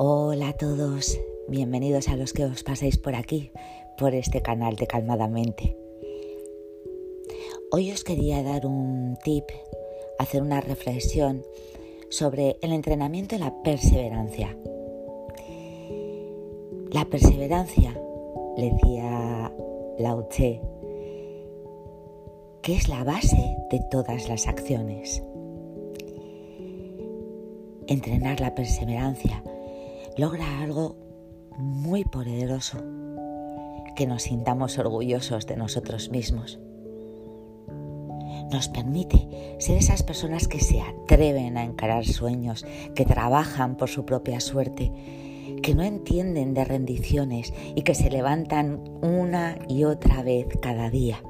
Hola a todos, bienvenidos a los que os pasáis por aquí, por este canal de Calmadamente. Hoy os quería dar un tip, hacer una reflexión sobre el entrenamiento y la perseverancia. La perseverancia, le decía Lao Tse, que es la base de todas las acciones. Entrenar la perseverancia logra algo muy poderoso, que nos sintamos orgullosos de nosotros mismos. Nos permite ser esas personas que se atreven a encarar sueños, que trabajan por su propia suerte, que no entienden de rendiciones y que se levantan una y otra vez cada día.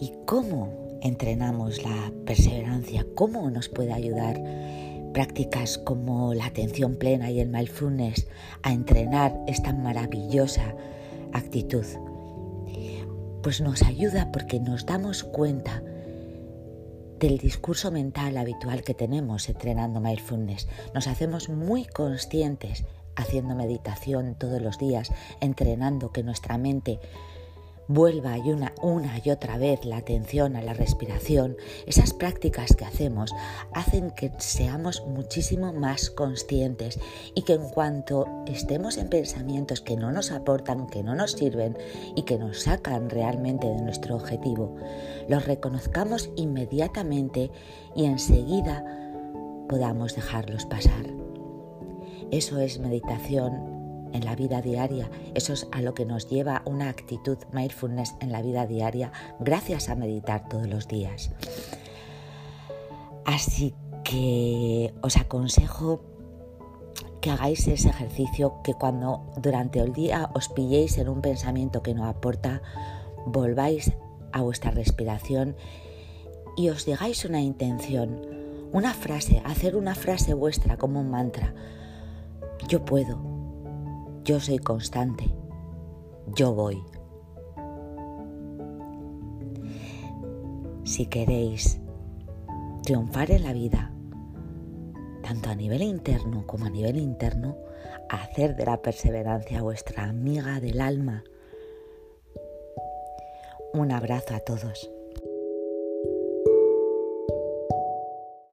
¿Y cómo entrenamos la perseverancia? ¿Cómo nos puede ayudar prácticas como la atención plena y el mindfulness a entrenar esta maravillosa actitud? Pues nos ayuda porque nos damos cuenta del discurso mental habitual que tenemos entrenando mindfulness. Nos hacemos muy conscientes haciendo meditación todos los días, entrenando que nuestra mente vuelva y una, una y otra vez la atención a la respiración, esas prácticas que hacemos hacen que seamos muchísimo más conscientes y que en cuanto estemos en pensamientos que no nos aportan, que no nos sirven y que nos sacan realmente de nuestro objetivo, los reconozcamos inmediatamente y enseguida podamos dejarlos pasar. Eso es meditación en la vida diaria. Eso es a lo que nos lleva una actitud mindfulness en la vida diaria gracias a meditar todos los días. Así que os aconsejo que hagáis ese ejercicio que cuando durante el día os pilléis en un pensamiento que no aporta, volváis a vuestra respiración y os digáis una intención, una frase, hacer una frase vuestra como un mantra. Yo puedo, yo soy constante. Yo voy. Si queréis triunfar en la vida, tanto a nivel interno como a nivel interno, hacer de la perseverancia vuestra amiga del alma. Un abrazo a todos.